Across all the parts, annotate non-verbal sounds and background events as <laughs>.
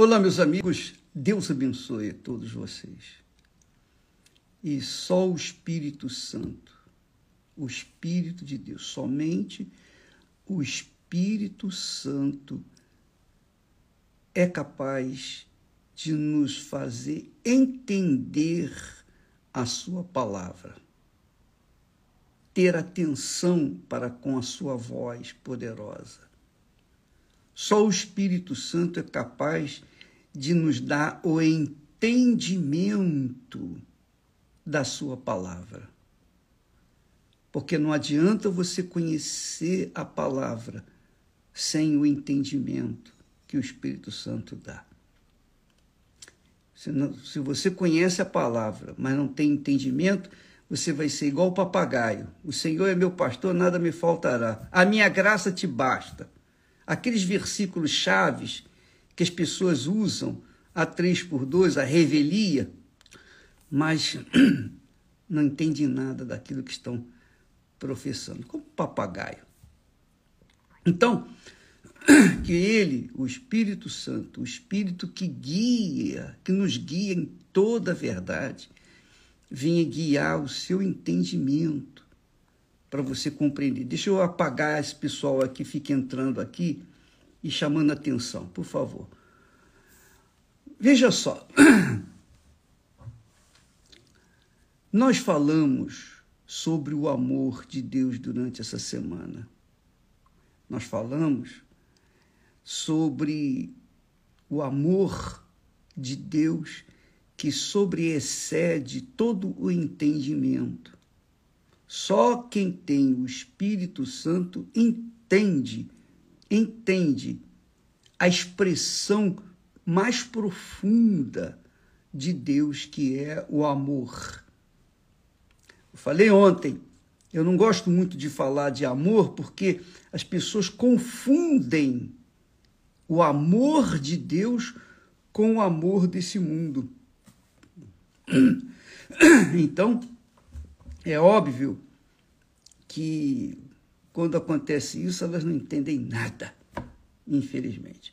Olá, meus amigos, Deus abençoe a todos vocês. E só o Espírito Santo, o Espírito de Deus, somente o Espírito Santo é capaz de nos fazer entender a Sua palavra, ter atenção para com a Sua voz poderosa. Só o Espírito Santo é capaz de nos dar o entendimento da Sua palavra. Porque não adianta você conhecer a palavra sem o entendimento que o Espírito Santo dá. Se, não, se você conhece a palavra, mas não tem entendimento, você vai ser igual o papagaio. O Senhor é meu pastor, nada me faltará. A minha graça te basta. Aqueles versículos chaves que as pessoas usam, a três por dois, a revelia, mas <clears throat> não entendem nada daquilo que estão professando, como papagaio. Então, <clears throat> que ele, o Espírito Santo, o Espírito que guia, que nos guia em toda a verdade, venha guiar o seu entendimento para você compreender. Deixa eu apagar esse pessoal aqui, fica entrando aqui e chamando atenção, por favor. Veja só, <clears throat> nós falamos sobre o amor de Deus durante essa semana. Nós falamos sobre o amor de Deus que sobreexcede todo o entendimento. Só quem tem o Espírito Santo entende, entende a expressão mais profunda de Deus, que é o amor. Eu falei ontem, eu não gosto muito de falar de amor porque as pessoas confundem o amor de Deus com o amor desse mundo. <clears throat> Então, é óbvio que quando acontece isso, elas não entendem nada, infelizmente.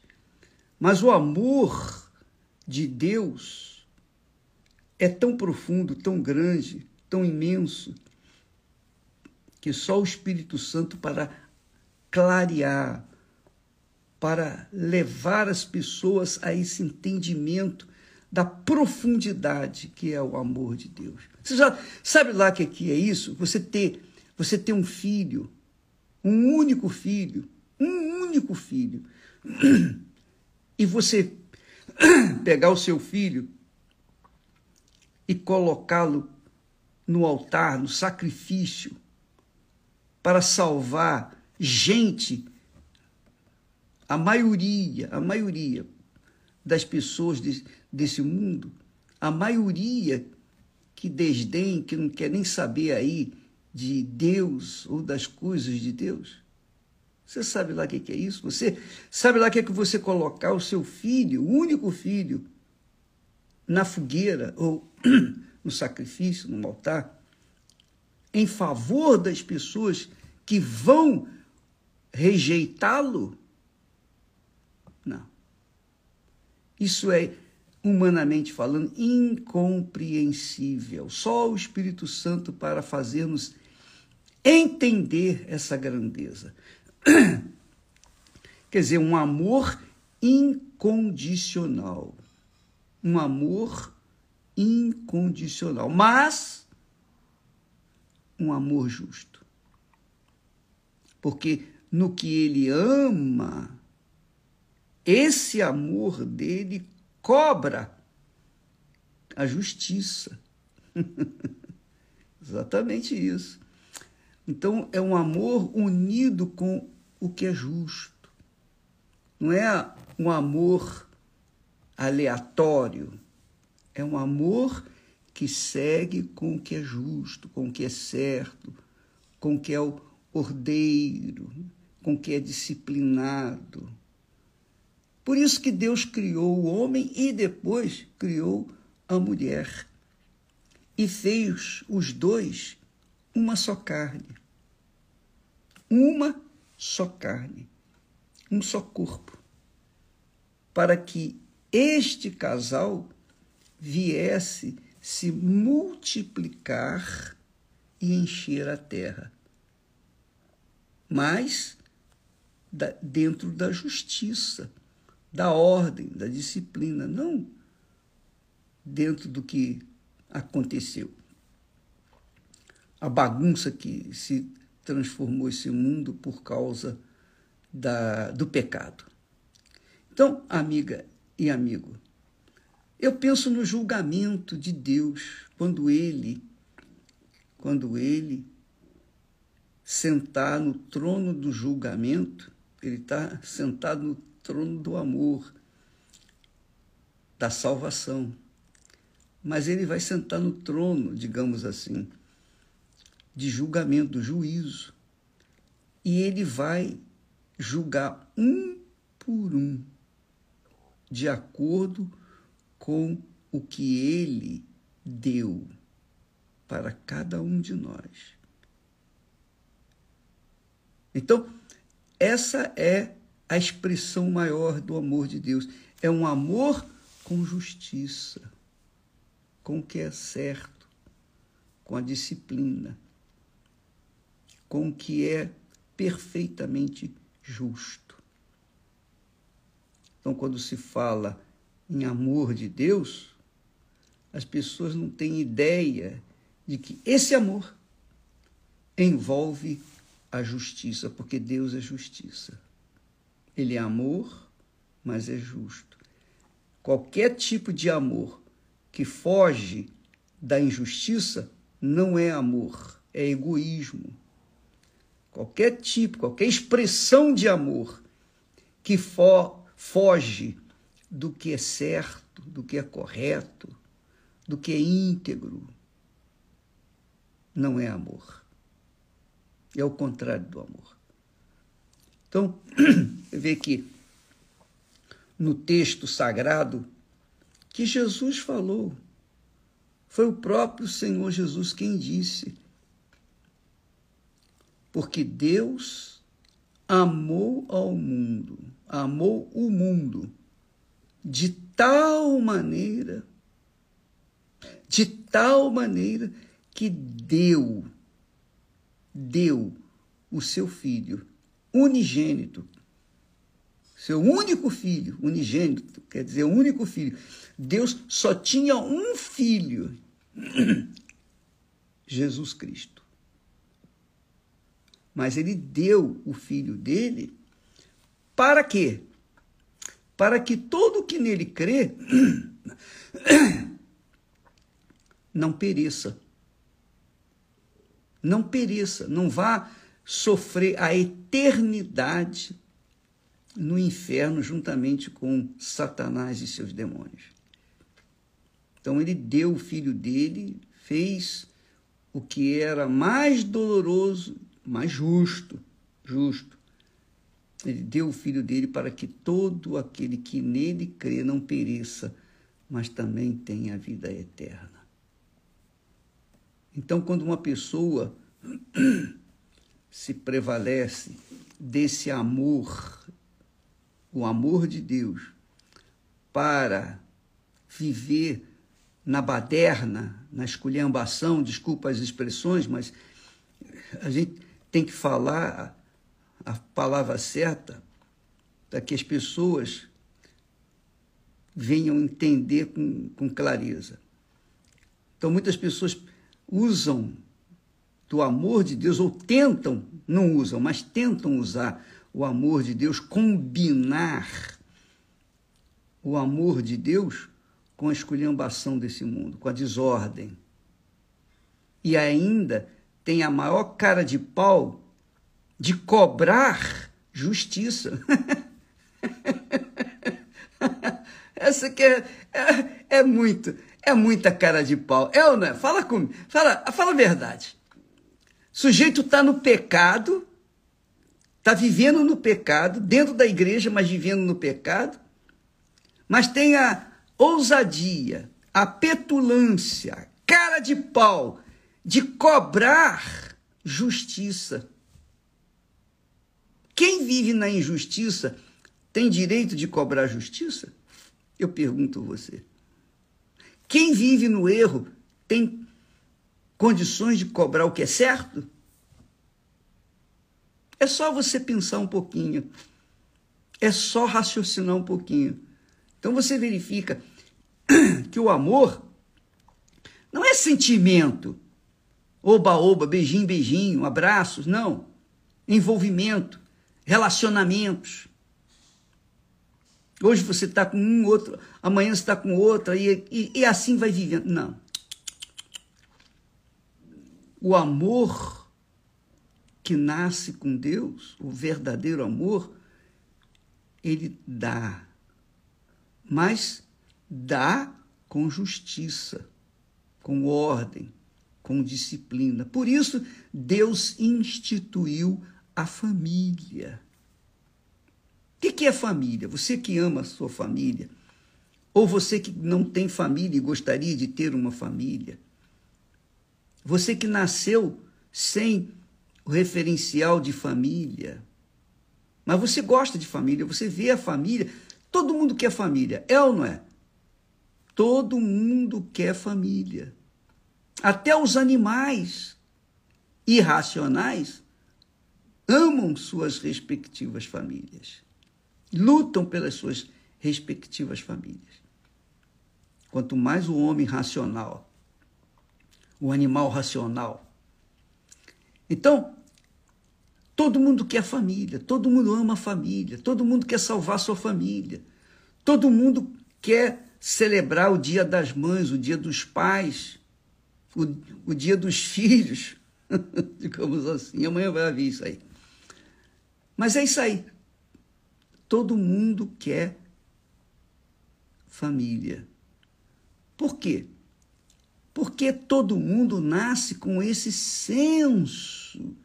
Mas o amor de Deus é tão profundo, tão grande, tão imenso, que só o Espírito Santo para clarear, para levar as pessoas a esse entendimento da profundidade que é o amor de Deus. Você já sabe lá que aqui é isso? Você ter, você ter um filho, um único filho, um único filho, <clears throat> e você <clears throat> pegar o seu filho e colocá-lo no altar, no sacrifício, para salvar gente a maioria, a maioria das pessoas desse mundo, a maioria que desdém, que não quer nem saber aí de Deus ou das coisas de Deus. Você sabe lá o que é isso? Você sabe lá o que é que você colocar o seu filho, o único filho, na fogueira ou <clears throat> no sacrifício, no altar, em favor das pessoas que vão rejeitá-lo? Não. Isso é, humanamente falando, incompreensível. Só o Espírito Santo para fazermos entender essa grandeza. <clears throat> Quer dizer, um amor incondicional. Um amor incondicional, mas um amor justo. Porque no que ele ama, esse amor dele cobra a justiça. <laughs> Exatamente isso. Então, é um amor unido com o que é justo. Não é um amor aleatório. É um amor que segue com o que é justo, com o que é certo, com o que é o ordeiro, com o que é disciplinado. Por isso que Deus criou o homem e depois criou a mulher. E fez os dois uma só carne. Uma só carne. Um só corpo. Para que este casal viesse se multiplicar e encher a terra. Mas dentro da justiça, da ordem, da disciplina, não dentro do que aconteceu. A bagunça que se transformou esse mundo por causa da, do pecado. Então, amiga e amigo, eu penso no julgamento de Deus quando ele, quando ele sentar no trono do julgamento, ele está sentado no trono do amor, da salvação. Mas ele vai sentar no trono, digamos assim, de julgamento, juízo. E ele vai julgar um por um, de acordo com o que ele deu para cada um de nós. Então, essa é a expressão maior do amor de Deus. É um amor com justiça, com o que é certo, com a disciplina, com o que é perfeitamente justo. Então, quando se fala em amor de Deus, as pessoas não têm ideia de que esse amor envolve a justiça, porque Deus é justiça. Ele é amor, mas é justo. Qualquer tipo de amor que foge da injustiça não é amor, é egoísmo. Qualquer tipo, qualquer expressão de amor que fo foge do que é certo, do que é correto, do que é íntegro, não é amor. É o contrário do amor. Então, <clears throat> vê que no texto sagrado que Jesus falou, foi o próprio Senhor Jesus quem disse. Porque Deus amou ao mundo, amou o mundo de tal maneira, de tal maneira que deu deu o seu filho unigênito, seu único filho, unigênito, quer dizer, o único filho. Deus só tinha um filho, <clears throat> Jesus Cristo. Mas ele deu o filho dele para quê? Para que todo que nele crê <clears throat> não pereça, não pereça, não vá sofrer a eternidade no inferno juntamente com Satanás e seus demônios. Então ele deu o filho dele, fez o que era mais doloroso, mais justo, justo. Ele deu o filho dele para que todo aquele que nele crê não pereça, mas também tenha a vida eterna. Então, quando uma pessoa se prevalece desse amor, o amor de Deus, para viver na baderna, na esculhambação, desculpa as expressões, mas a gente tem que falar a palavra certa para que as pessoas venham entender com, com clareza. Então, muitas pessoas usam do amor de Deus, ou tentam, não usam, mas tentam usar o amor de Deus, combinar o amor de Deus com a esculhambação desse mundo, com a desordem. E ainda tem a maior cara de pau de cobrar justiça. <laughs> Essa que é, é, é muito, é muita cara de pau. É ou não é? Fala comigo. Fala, fala a verdade. Sujeito está no pecado, está vivendo no pecado, dentro da igreja, mas vivendo no pecado, mas tem a ousadia, a petulância, cara de pau de cobrar justiça. Quem vive na injustiça tem direito de cobrar justiça? Eu pergunto você. Quem vive no erro tem condições de cobrar o que é certo? É só você pensar um pouquinho. É só raciocinar um pouquinho. Então você verifica <clears throat> que o amor não é sentimento. Oba, oba, beijinho, beijinho, abraços. Não. Envolvimento, relacionamentos. Hoje você está com um, outro, amanhã você está com outra, e, e, e assim vai vivendo. Não. O amor que nasce com Deus, o verdadeiro amor, ele dá. Mas dá com justiça, com ordem, com disciplina. Por isso, Deus instituiu a família. O que é família? Você que ama a sua família, ou você que não tem família e gostaria de ter uma família, você que nasceu sem o referencial de família, mas você gosta de família, você vê a família, todo mundo quer família, é ou não é? Todo mundo quer família. Até os animais irracionais amam suas respectivas famílias lutam pelas suas respectivas famílias. Quanto mais o homem racional, o animal racional. Então, todo mundo quer família, todo mundo ama a família, todo mundo quer salvar sua família, todo mundo quer celebrar o dia das mães, o dia dos pais, o, o dia dos filhos, <laughs> digamos assim. Amanhã vai haver isso aí. Mas é isso aí. Todo mundo quer família. Por quê? Porque todo mundo nasce com esse senso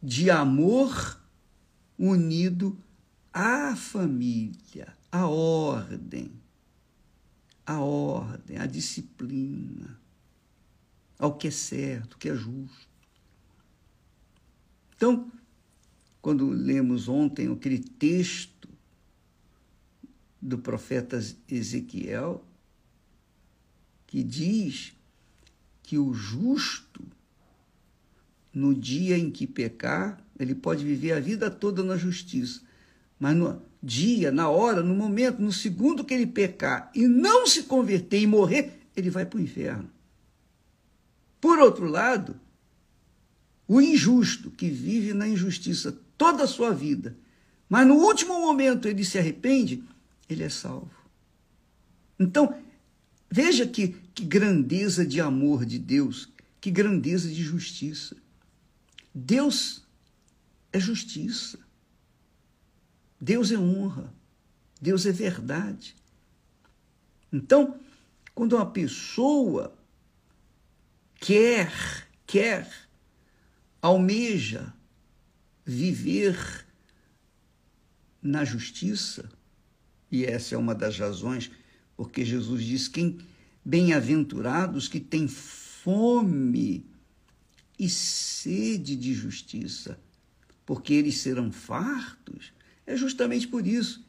de amor unido à família, à ordem, à ordem, à disciplina, ao que é certo, o que é justo. Então, quando lemos ontem aquele texto do profeta Ezequiel, que diz que o justo, no dia em que pecar, ele pode viver a vida toda na justiça, mas no dia, na hora, no momento, no segundo que ele pecar e não se converter e morrer, ele vai para o inferno. Por outro lado, o injusto que vive na injustiça toda a sua vida, mas no último momento ele se arrepende, ele é salvo. Então, veja que, que grandeza de amor de Deus, que grandeza de justiça. Deus é justiça. Deus é honra. Deus é verdade. Então, quando uma pessoa quer, quer, almeja viver na justiça, e essa é uma das razões porque Jesus diz: quem bem-aventurados que têm fome e sede de justiça, porque eles serão fartos. É justamente por isso.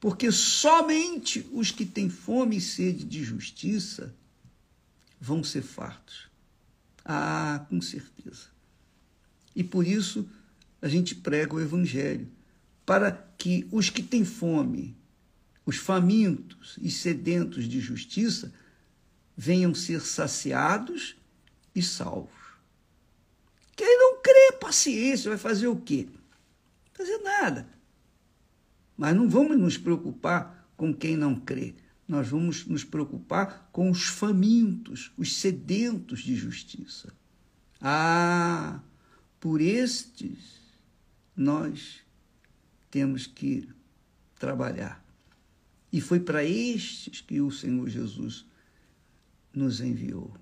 Porque somente os que têm fome e sede de justiça vão ser fartos. Ah, com certeza. E por isso a gente prega o Evangelho, para que os que têm fome os famintos e sedentos de justiça venham ser saciados e salvos. Quem não crê, paciência, vai fazer o quê? Fazer nada. Mas não vamos nos preocupar com quem não crê. Nós vamos nos preocupar com os famintos, os sedentos de justiça. Ah, por estes nós temos que trabalhar. E foi para estes que o Senhor Jesus nos enviou.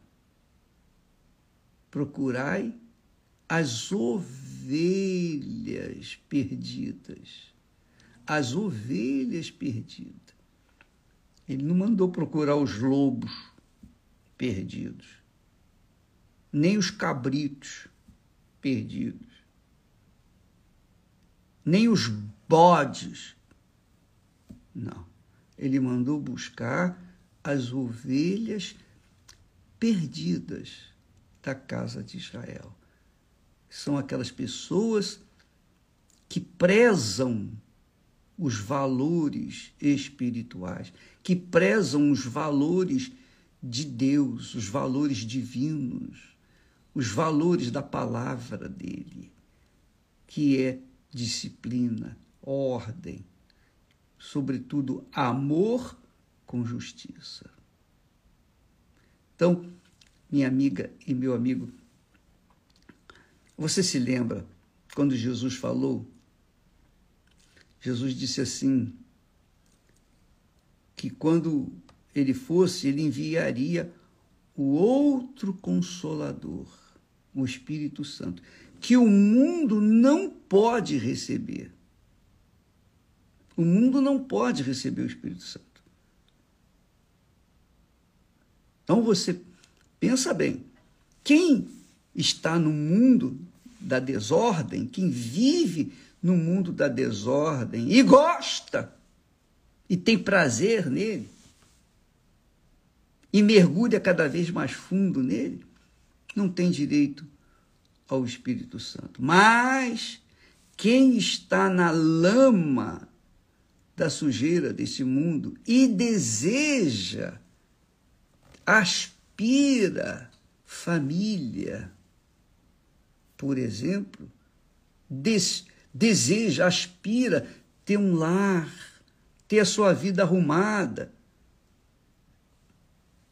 Procurai as ovelhas perdidas. As ovelhas perdidas. Ele não mandou procurar os lobos perdidos, nem os cabritos perdidos, nem os bodes. Não. Ele mandou buscar as ovelhas perdidas da casa de Israel. São aquelas pessoas que prezam os valores espirituais, que prezam os valores de Deus, os valores divinos, os valores da palavra dele, que é disciplina, ordem, sobretudo amor com justiça. Então, minha amiga e meu amigo, você se lembra quando Jesus falou? Jesus disse assim: que quando ele fosse, ele enviaria o outro consolador, o Espírito Santo, que o mundo não pode receber. O mundo não pode receber o Espírito Santo. Então você pensa bem, quem está no mundo da desordem, quem vive no mundo da desordem e gosta e tem prazer nele e mergulha cada vez mais fundo nele, não tem direito ao Espírito Santo. Mas quem está na lama da sujeira desse mundo e deseja aspira família, por exemplo, des, deseja, aspira ter um lar, ter a sua vida arrumada,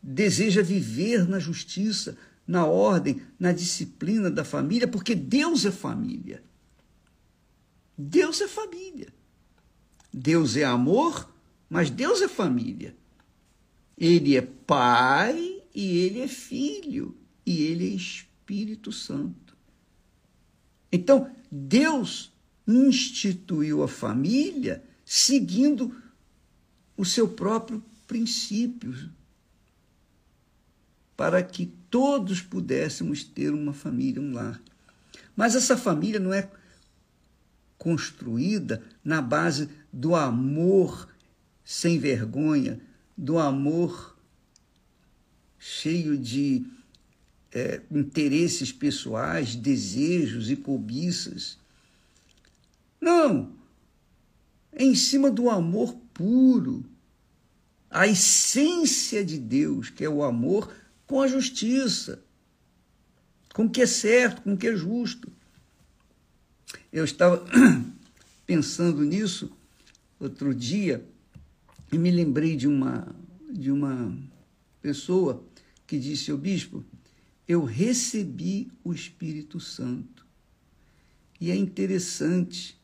deseja viver na justiça, na ordem, na disciplina da família, porque Deus é família. Deus é família. Deus é amor, mas Deus é família. Ele é Pai e ele é Filho e ele é Espírito Santo. Então, Deus instituiu a família seguindo o seu próprio princípio, para que todos pudéssemos ter uma família, um lar. Mas essa família não é construída na base do amor sem vergonha, do amor cheio de é, interesses pessoais, desejos e cobiças. Não! É em cima do amor puro, a essência de Deus, que é o amor com a justiça, com o que é certo, com o que é justo. Eu estava <clears throat> pensando nisso outro dia e me lembrei de uma, de uma pessoa que disse ao bispo: Eu recebi o Espírito Santo. E é interessante,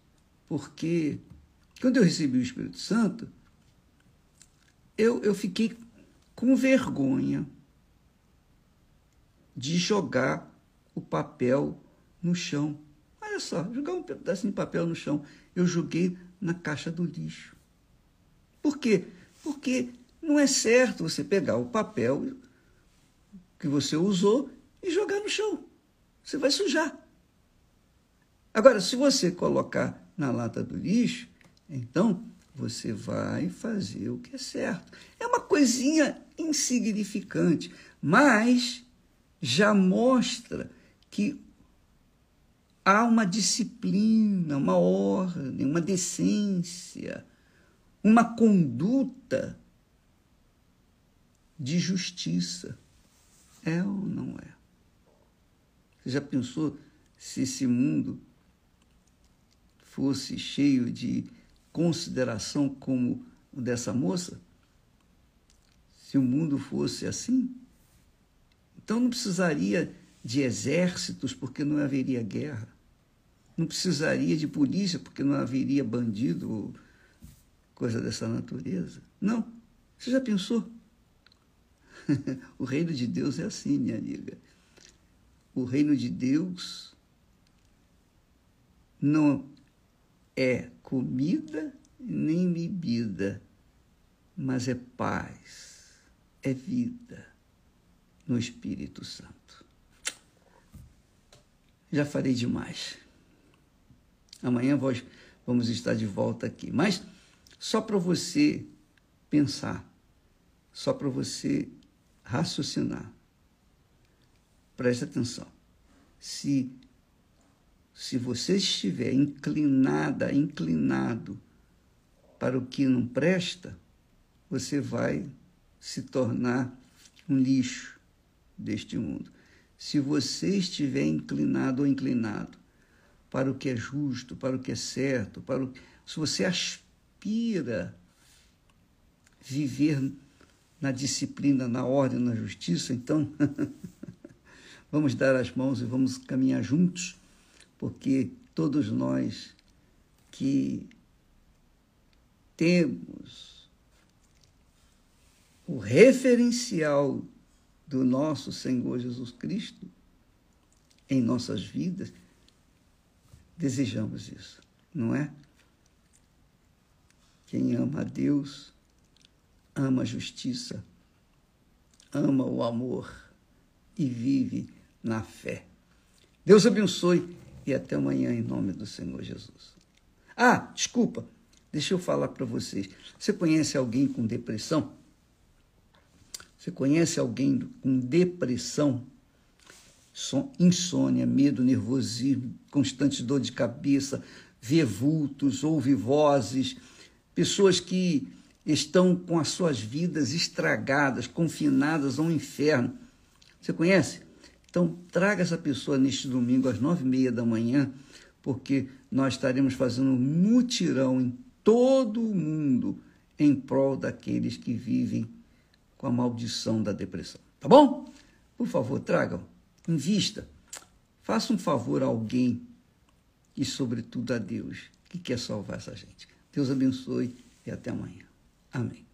porque quando eu recebi o Espírito Santo, eu, eu fiquei com vergonha de jogar o papel no chão. Olha só, jogar um pedacinho de papel no chão. Eu joguei na caixa do lixo. Por quê? Porque não é certo você pegar o papel que você usou e jogar no chão. Você vai sujar. Agora, se você colocar na lata do lixo, então você vai fazer o que é certo. É uma coisinha insignificante, mas já mostra que há uma disciplina, uma ordem, uma decência uma conduta de justiça. É ou não é? Você já pensou se esse mundo fosse cheio de consideração como o dessa moça? Se o mundo fosse assim? Então não precisaria de exércitos, porque não haveria guerra. Não precisaria de polícia, porque não haveria bandido coisa dessa natureza. Não. Você já pensou? <laughs> o reino de Deus é assim, minha amiga. O reino de Deus não é comida nem bebida, mas é paz, é vida no Espírito Santo. Já falei demais. Amanhã vamos estar de volta aqui. Mas só para você pensar, só para você raciocinar. Preste atenção. Se se você estiver inclinada, inclinado para o que não presta, você vai se tornar um lixo deste mundo. Se você estiver inclinado ou inclinado para o que é justo, para o que é certo, para o... se você aspira viver na disciplina, na ordem, na justiça, então <laughs> vamos dar as mãos e vamos caminhar juntos, porque todos nós que temos o referencial do nosso Senhor Jesus Cristo em nossas vidas, desejamos isso, não é? Quem ama a Deus, ama a justiça, ama o amor e vive na fé. Deus abençoe e até amanhã em nome do Senhor Jesus. Ah, desculpa, deixa eu falar para vocês. Você conhece alguém com depressão? Você conhece alguém com depressão? Insônia, medo, nervosismo, constante dor de cabeça, vê vultos, ouve vozes, pessoas que estão com as suas vidas estragadas, confinadas ao inferno. Você conhece? Então, traga essa pessoa neste domingo às nove e meia da manhã, porque nós estaremos fazendo um mutirão em todo o mundo em prol daqueles que vivem com a maldição da depressão. Tá bom? Por favor, tragam, invista, faça um favor a alguém e, sobretudo, a Deus que quer salvar essa gente. Deus abençoe e até amanhã. Amém.